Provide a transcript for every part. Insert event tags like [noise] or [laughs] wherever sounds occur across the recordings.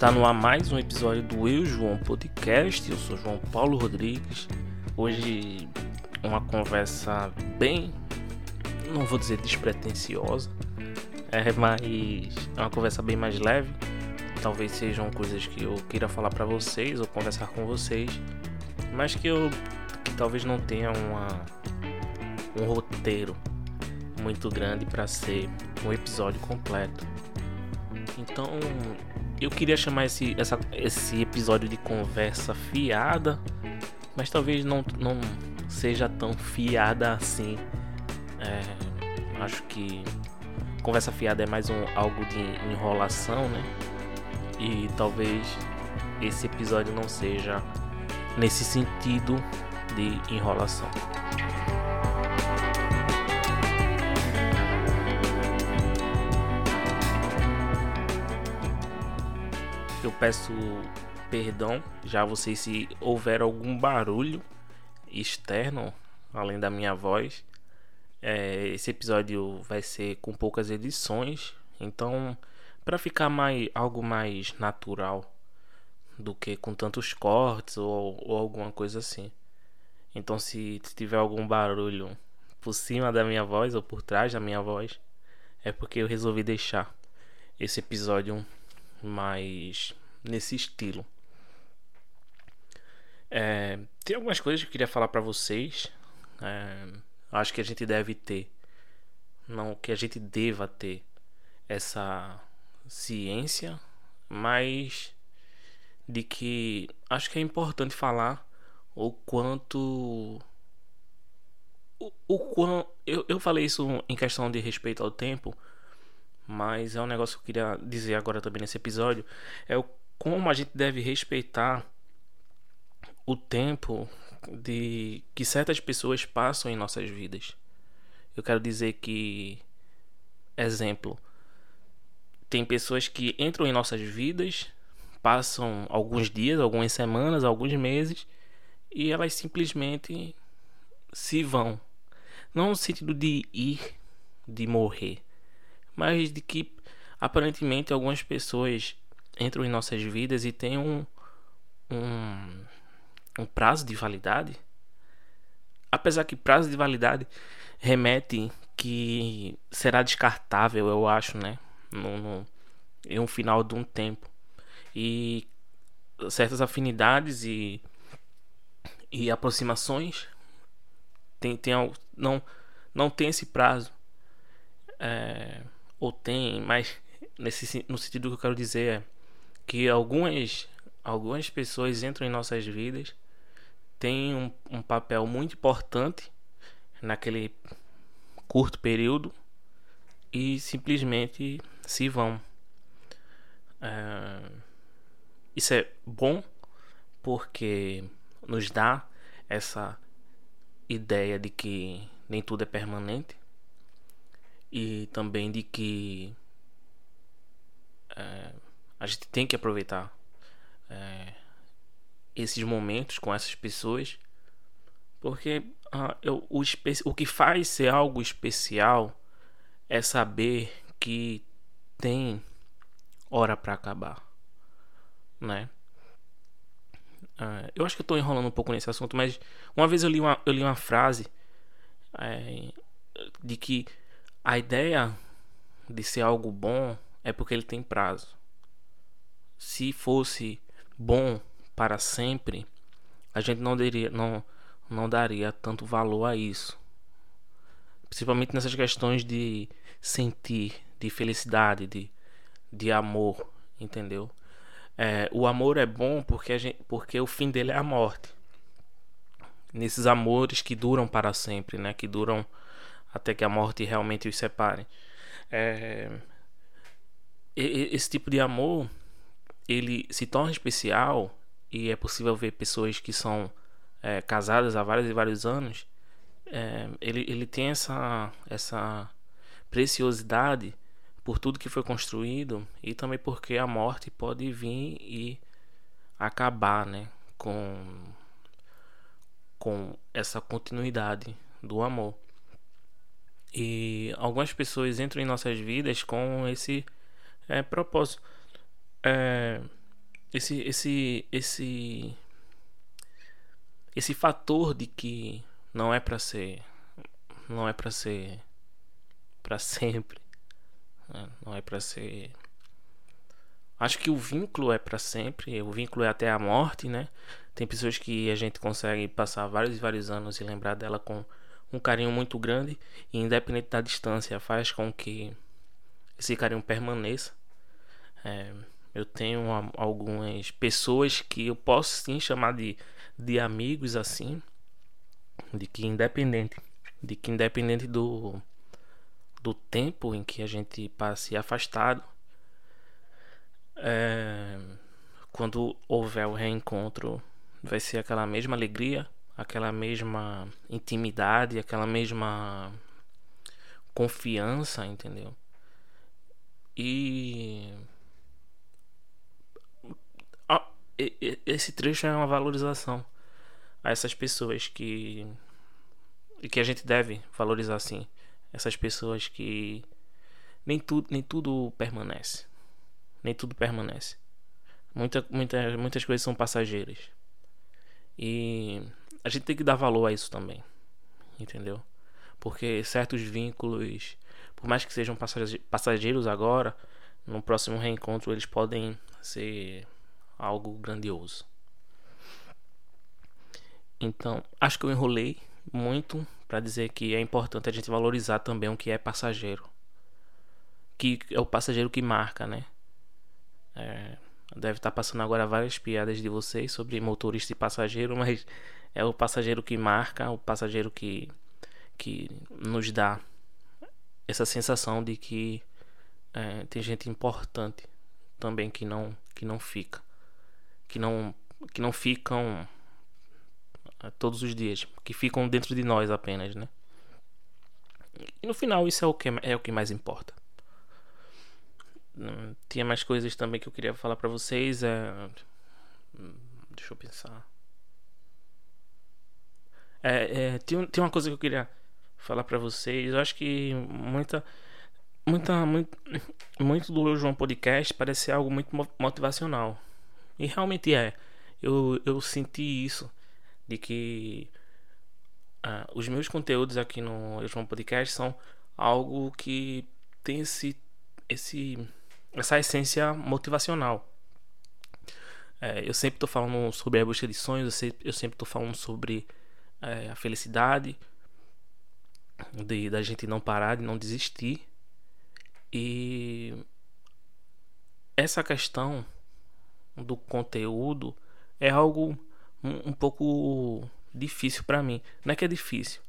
Está no ar mais um episódio do Eu João Podcast. Eu sou João Paulo Rodrigues. Hoje uma conversa bem, não vou dizer despretensiosa, é mais é uma conversa bem mais leve. Talvez sejam coisas que eu queira falar para vocês ou conversar com vocês, mas que eu que talvez não tenha uma um roteiro muito grande para ser um episódio completo. Então, eu queria chamar esse, essa, esse episódio de conversa fiada, mas talvez não, não seja tão fiada assim. É, acho que conversa fiada é mais um algo de enrolação, né? E talvez esse episódio não seja nesse sentido de enrolação. Eu peço perdão já vocês se houver algum barulho externo além da minha voz. É, esse episódio vai ser com poucas edições, então para ficar mais algo mais natural do que com tantos cortes ou, ou alguma coisa assim. Então se tiver algum barulho por cima da minha voz ou por trás da minha voz, é porque eu resolvi deixar esse episódio mais nesse estilo. É, tem algumas coisas que eu queria falar para vocês. É, acho que a gente deve ter, não que a gente deva ter essa ciência, mas de que acho que é importante falar o quanto o, o quão eu, eu falei isso em questão de respeito ao tempo mas é um negócio que eu queria dizer agora também nesse episódio é o como a gente deve respeitar o tempo de que certas pessoas passam em nossas vidas. Eu quero dizer que exemplo, tem pessoas que entram em nossas vidas, passam alguns dias, algumas semanas, alguns meses e elas simplesmente se vão. Não no sentido de ir, de morrer, mas de que aparentemente algumas pessoas entram em nossas vidas e têm um, um, um prazo de validade. Apesar que prazo de validade remete que será descartável, eu acho, né? No, no, em um final de um tempo. E certas afinidades e, e aproximações tem, tem, não, não tem esse prazo. É, ou tem, mas nesse, no sentido que eu quero dizer é que algumas, algumas pessoas entram em nossas vidas, têm um, um papel muito importante naquele curto período e simplesmente se vão. É, isso é bom porque nos dá essa ideia de que nem tudo é permanente e também de que é, a gente tem que aproveitar é, esses momentos com essas pessoas porque ah, eu, o, o que faz ser algo especial é saber que tem hora para acabar né? Ah, eu acho que eu tô enrolando um pouco nesse assunto mas uma vez eu li uma, eu li uma frase é, de que a ideia de ser algo bom é porque ele tem prazo. Se fosse bom para sempre, a gente não não, não daria tanto valor a isso. Principalmente nessas questões de sentir, de felicidade, de, de amor, entendeu? É, o amor é bom porque, a gente, porque o fim dele é a morte. Nesses amores que duram para sempre, né? Que duram até que a morte realmente os separe. É, esse tipo de amor ele se torna especial e é possível ver pessoas que são é, casadas há vários e vários anos. É, ele, ele tem essa, essa preciosidade por tudo que foi construído e também porque a morte pode vir e acabar né, com, com essa continuidade do amor. E algumas pessoas entram em nossas vidas com esse é, propósito. É, esse esse esse esse fator de que não é para ser não é para ser para sempre né? não é para ser acho que o vínculo é para sempre o vínculo é até a morte né tem pessoas que a gente consegue passar vários e vários anos e lembrar dela com um carinho muito grande e independente da distância faz com que esse carinho permaneça. É, eu tenho algumas pessoas que eu posso sim chamar de, de amigos assim, de que independente, de que independente do do tempo em que a gente passe afastado, é, quando houver o reencontro, vai ser aquela mesma alegria, aquela mesma intimidade, aquela mesma confiança, entendeu? E esse trecho é uma valorização a essas pessoas que e que a gente deve valorizar sim essas pessoas que nem tudo nem tudo permanece. Nem tudo permanece. Muita, muita, muitas coisas são passageiras e a gente tem que dar valor a isso também entendeu porque certos vínculos por mais que sejam passageiros agora no próximo reencontro eles podem ser algo grandioso. Então, acho que eu enrolei muito para dizer que é importante a gente valorizar também o que é passageiro. Que é o passageiro que marca, né? É, deve estar tá passando agora várias piadas de vocês sobre motorista e passageiro, [laughs] mas é o passageiro que marca, o passageiro que, que nos dá essa sensação de que é, tem gente importante também que não, que não fica que não que não ficam eh, todos os dias, que ficam dentro de nós apenas, né? E no final isso é o que é o que mais importa. Tinha mais coisas também que eu queria falar para vocês, é deixa eu pensar. É, é, tem, tem uma coisa que eu queria falar para vocês. Eu acho que muita muita muito, muito do João Podcast parece algo muito motivacional e realmente é. Eu, eu senti isso. De que uh, os meus conteúdos aqui no João Podcast são algo que tem esse, esse essa essência motivacional. É, eu sempre estou falando sobre a busca de sonhos, eu sempre, estou falando sobre é, a felicidade, de, da gente não parar, de não desistir. E essa questão do conteúdo é algo um, um pouco difícil para mim. Não é que é difícil.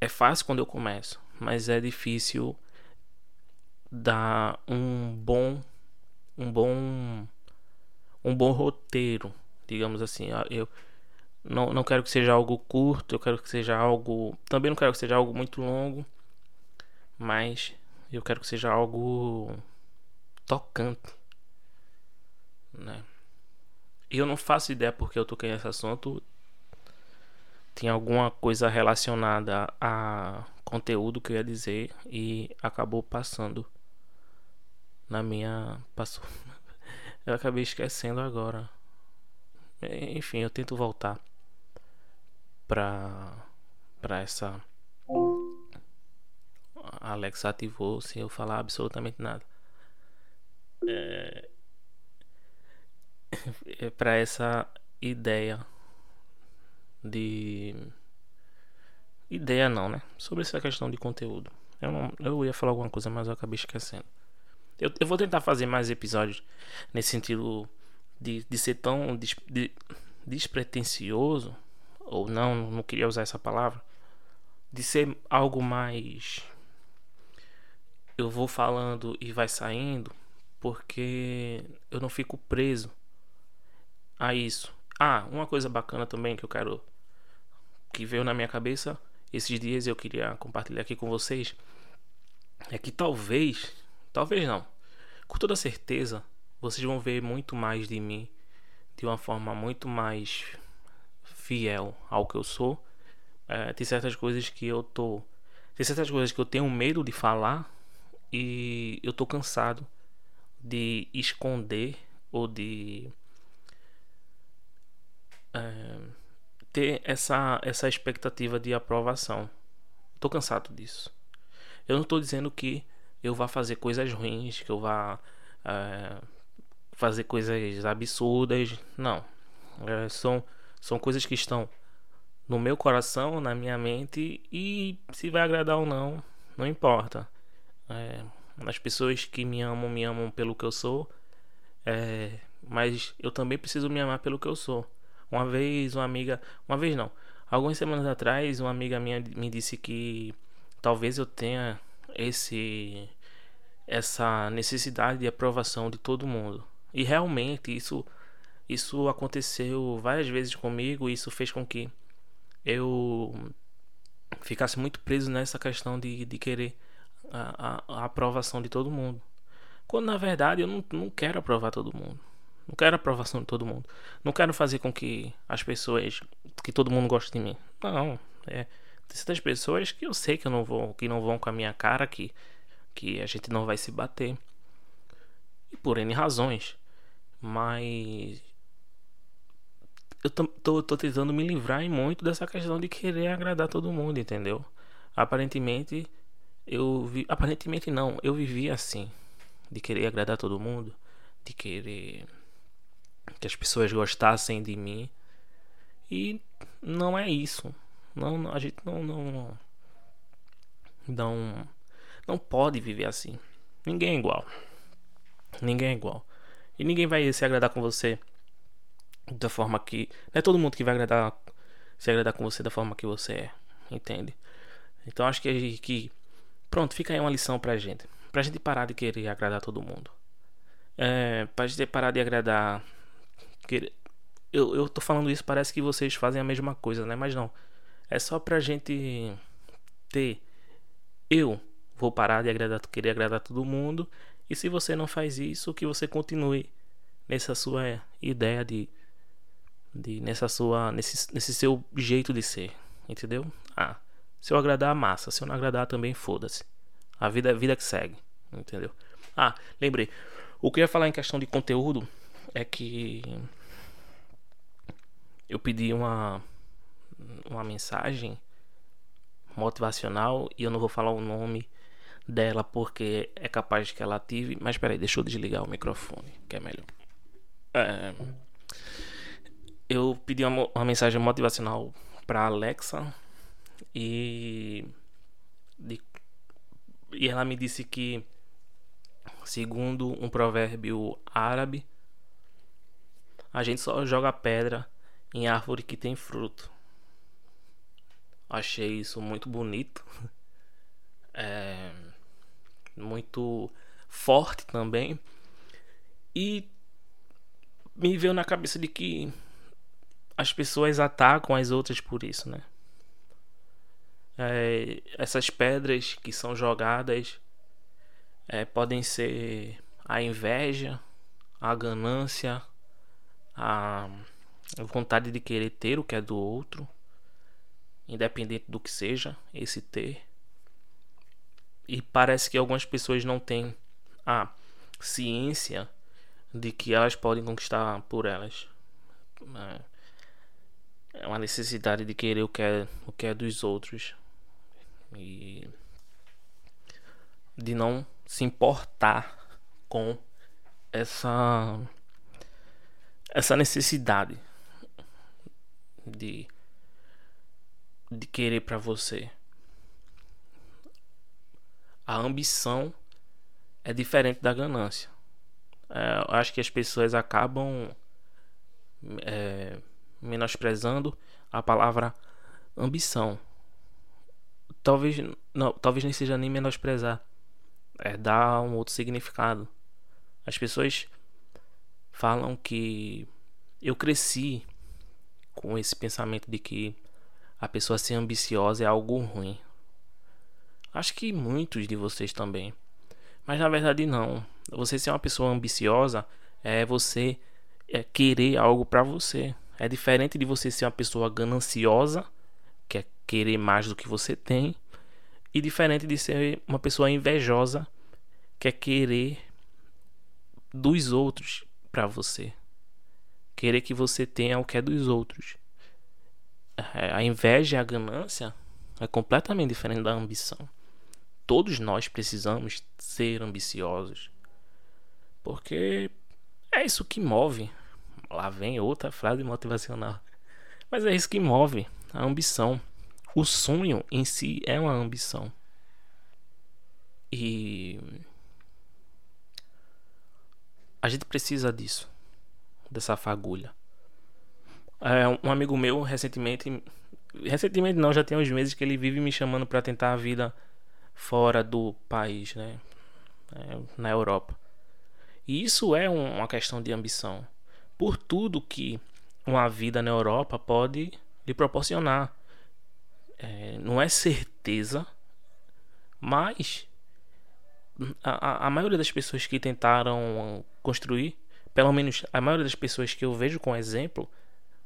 É fácil quando eu começo, mas é difícil dar um bom um bom um bom roteiro, digamos assim. Ah, eu não, não quero que seja algo curto, eu quero que seja algo, também não quero que seja algo muito longo, mas eu quero que seja algo tocante né? Eu não faço ideia porque eu toquei nesse assunto. Tinha alguma coisa relacionada a conteúdo que eu ia dizer e acabou passando na minha. Passou. [laughs] Eu acabei esquecendo agora. Enfim, eu tento voltar pra, pra essa. A ativou sem eu falar absolutamente nada. É, para essa ideia de ideia não, né? Sobre essa questão de conteúdo. Eu, não, eu ia falar alguma coisa, mas eu acabei esquecendo. Eu, eu vou tentar fazer mais episódios nesse sentido de, de ser tão des, de, despretensioso, ou não, não queria usar essa palavra, de ser algo mais. Eu vou falando e vai saindo, porque eu não fico preso a isso. Ah, uma coisa bacana também que eu quero que veio na minha cabeça esses dias eu queria compartilhar aqui com vocês é que talvez, talvez não, com toda certeza, vocês vão ver muito mais de mim de uma forma muito mais fiel ao que eu sou. É, tem certas coisas que eu tô, tem certas coisas que eu tenho medo de falar e eu tô cansado de esconder ou de é, ter essa, essa expectativa de aprovação. Tô cansado disso. Eu não estou dizendo que eu vá fazer coisas ruins, que eu vá é, fazer coisas absurdas. Não. É, são, são coisas que estão no meu coração, na minha mente e se vai agradar ou não, não importa. É, as pessoas que me amam, me amam pelo que eu sou, é, mas eu também preciso me amar pelo que eu sou. Uma vez, uma amiga, uma vez não, algumas semanas atrás, uma amiga minha me disse que talvez eu tenha esse essa necessidade de aprovação de todo mundo. E realmente isso isso aconteceu várias vezes comigo, e isso fez com que eu ficasse muito preso nessa questão de, de querer a, a, a aprovação de todo mundo. Quando na verdade eu não, não quero aprovar todo mundo. Não quero aprovação de todo mundo. Não quero fazer com que as pessoas, que todo mundo goste de mim. Não, é certas pessoas que eu sei que eu não vou, que não vão com a minha cara, que que a gente não vai se bater. E por N razões. Mas eu tô, tô, tô, tentando me livrar muito dessa questão de querer agradar todo mundo, entendeu? Aparentemente, eu vi, aparentemente não, eu vivi assim, de querer agradar todo mundo, de querer que as pessoas gostassem de mim. E não é isso. Não, a gente não não não não pode viver assim. Ninguém é igual. Ninguém é igual. E ninguém vai se agradar com você da forma que. Não é todo mundo que vai agradar, se agradar com você da forma que você é. Entende? Então acho que, que. Pronto, fica aí uma lição pra gente. Pra gente parar de querer agradar todo mundo. É, pra gente parar de agradar. Querer, eu, eu tô falando isso, parece que vocês fazem a mesma coisa, né? Mas não. É só pra gente ter. Eu vou parar de agradar, querer agradar todo mundo. E se você não faz isso, que você continue nessa sua ideia de de nessa sua nesse, nesse seu jeito de ser, entendeu? Ah, se eu agradar massa, se eu não agradar também foda-se. A vida é a vida que segue, entendeu? Ah, lembrei. O que eu ia falar em questão de conteúdo é que eu pedi uma uma mensagem motivacional e eu não vou falar o nome dela porque é capaz que ela ative, mas peraí, deixa eu desligar o microfone, que é melhor. É eu pedi uma, uma mensagem motivacional para Alexa e de, e ela me disse que segundo um provérbio árabe a gente só joga pedra em árvore que tem fruto. Achei isso muito bonito. É, muito forte também. E me veio na cabeça de que as pessoas atacam as outras por isso, né? É, essas pedras que são jogadas é, podem ser a inveja, a ganância, a vontade de querer ter o que é do outro, independente do que seja esse ter. E parece que algumas pessoas não têm a ciência de que elas podem conquistar por elas. É, é uma necessidade de querer o que é, o que é dos outros e de não se importar com essa essa necessidade de de querer para você. A ambição é diferente da ganância. É, eu acho que as pessoas acabam é, menosprezando a palavra ambição. Talvez não, talvez nem seja nem menosprezar, é dar um outro significado. As pessoas falam que eu cresci com esse pensamento de que a pessoa ser ambiciosa é algo ruim. Acho que muitos de vocês também. Mas na verdade não. Você ser uma pessoa ambiciosa é você é querer algo para você. É diferente de você ser uma pessoa gananciosa, que é querer mais do que você tem, e diferente de ser uma pessoa invejosa, que é querer dos outros para você. Querer que você tenha o que é dos outros. É, a inveja e a ganância é completamente diferente da ambição. Todos nós precisamos ser ambiciosos. Porque é isso que move. Lá vem outra frase motivacional. Mas é isso que move a ambição. O sonho em si é uma ambição. E a gente precisa disso, dessa fagulha. É, um amigo meu recentemente, recentemente não, já tem uns meses que ele vive me chamando para tentar a vida fora do país, né? É, na Europa. E isso é um, uma questão de ambição. Por tudo que uma vida na Europa pode lhe proporcionar. É, não é certeza, mas a, a maioria das pessoas que tentaram construir, pelo menos a maioria das pessoas que eu vejo com exemplo,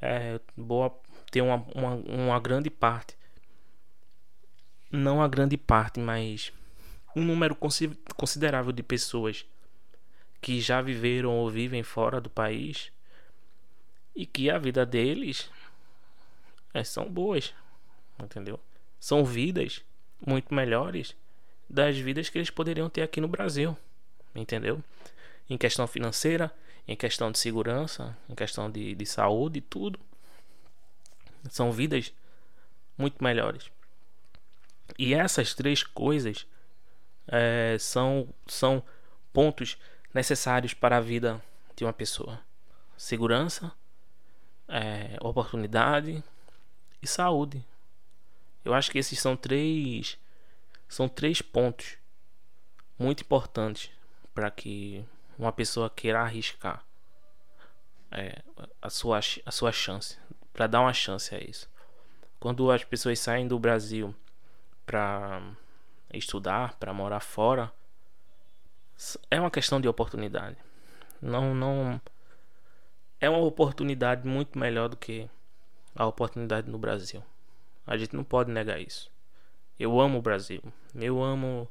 é boa tem uma, uma, uma grande parte, não a grande parte, mas um número considerável de pessoas que já viveram ou vivem fora do país e que a vida deles é, são boas, entendeu? São vidas muito melhores das vidas que eles poderiam ter aqui no Brasil, entendeu? Em questão financeira, em questão de segurança, em questão de, de saúde, tudo. São vidas muito melhores. E essas três coisas é, são, são pontos necessários para a vida de uma pessoa: segurança, é, oportunidade e saúde. Eu acho que esses são três são três pontos muito importantes para que uma pessoa queira arriscar é, a, sua, a sua chance, para dar uma chance a isso. Quando as pessoas saem do Brasil para estudar, para morar fora, é uma questão de oportunidade. Não, não é uma oportunidade muito melhor do que a oportunidade no Brasil. A gente não pode negar isso. Eu amo o Brasil. Eu amo.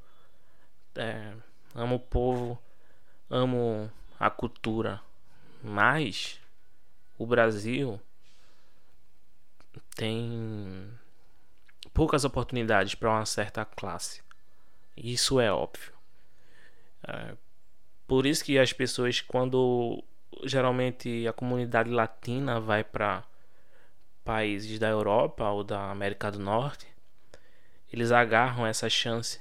É, amo o povo. Amo a cultura. Mas o Brasil tem poucas oportunidades para uma certa classe. Isso é óbvio. É, por isso que as pessoas, quando geralmente a comunidade latina vai para países da Europa ou da América do Norte, eles agarram essa chance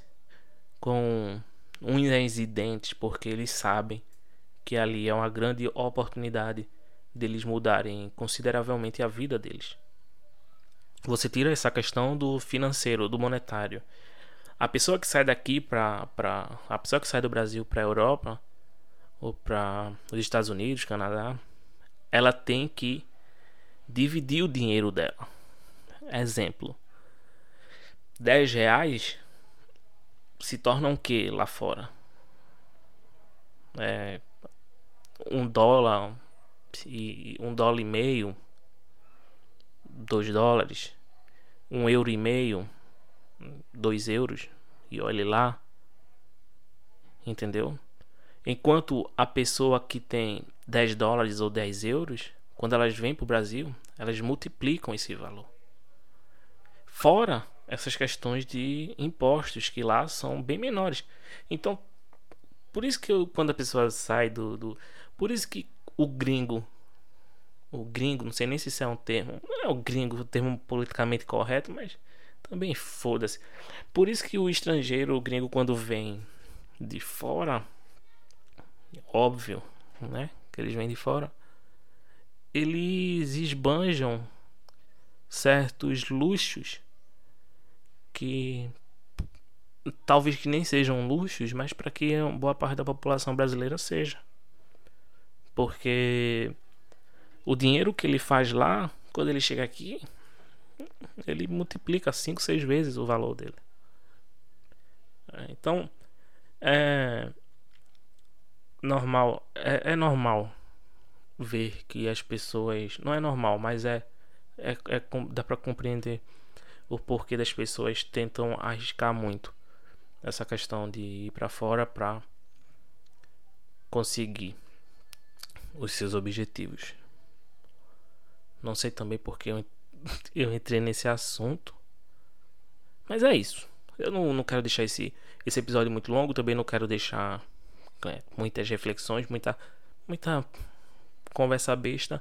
com unhas e dentes, porque eles sabem que ali é uma grande oportunidade deles mudarem consideravelmente a vida deles. Você tira essa questão do financeiro, do monetário. A pessoa que sai daqui para a pessoa que sai do Brasil para a Europa ou para os Estados Unidos, Canadá, ela tem que dividir o dinheiro dela. Exemplo: 10 reais se tornam o que lá fora? É, um dólar e um dólar e meio, dois dólares, um euro e meio, dois euros e olhe lá, entendeu? Enquanto a pessoa que tem 10 dólares ou 10 euros, quando elas vêm para o Brasil, elas multiplicam esse valor. Fora essas questões de impostos que lá são bem menores. Então, por isso que eu, quando a pessoa sai do, do, Por isso que o gringo. O gringo, não sei nem se isso é um termo. Não é o gringo o termo politicamente correto, mas também foda-se. Por isso que o estrangeiro, o gringo, quando vem de fora. Óbvio, né? Que eles vêm de fora. Eles esbanjam certos luxos que talvez que nem sejam luxos, mas para que boa parte da população brasileira seja. Porque o dinheiro que ele faz lá, quando ele chega aqui, ele multiplica 5, 6 vezes o valor dele. É, então, é normal, é, é normal ver que as pessoas, não é normal, mas é, é, é dá para compreender o porquê das pessoas tentam arriscar muito essa questão de ir para fora para conseguir. os seus objetivos. Não sei também porque eu, [laughs] eu entrei nesse assunto. Mas é isso. Eu não, não quero deixar esse, esse episódio muito longo. Também não quero deixar é, muitas reflexões, muita, muita conversa besta.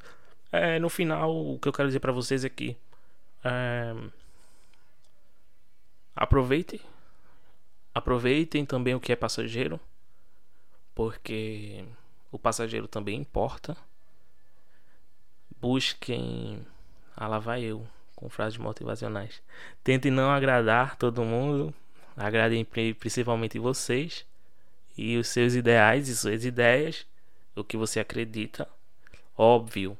É, no final, o que eu quero dizer para vocês é que é, aproveitem, aproveitem também o que é passageiro, porque o passageiro também importa. Busquem. Ah, lá vai eu com frases motivacionais. Tentem não agradar todo mundo. Agradem principalmente vocês e os seus ideais e suas ideias, o que você acredita. Óbvio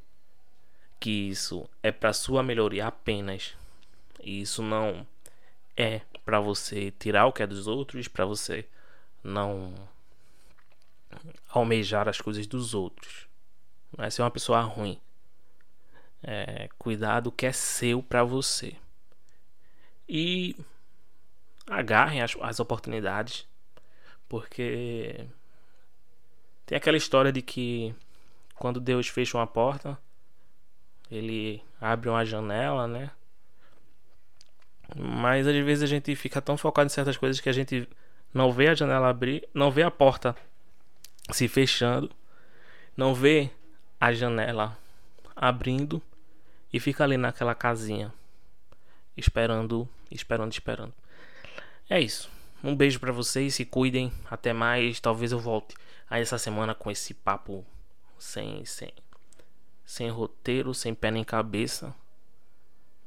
que isso é para sua melhoria apenas. E isso não é para você tirar o que é dos outros, para você não almejar as coisas dos outros. Não é ser uma pessoa ruim. É, cuidar do que é seu para você. E agarrem as, as oportunidades. Porque tem aquela história de que quando Deus fecha uma porta, ele abre uma janela, né? Mas às vezes a gente fica tão focado em certas coisas que a gente não vê a janela abrir, não vê a porta se fechando, não vê a janela abrindo e fica ali naquela casinha esperando, esperando, esperando. É isso. Um beijo para vocês, se cuidem. Até mais. Talvez eu volte a essa semana com esse papo sem sem sem roteiro, sem pé nem cabeça,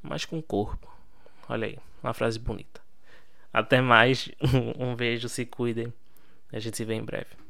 mas com corpo. Olha aí, uma frase bonita. Até mais. [laughs] Um beijo, se cuidem. A gente se vê em breve.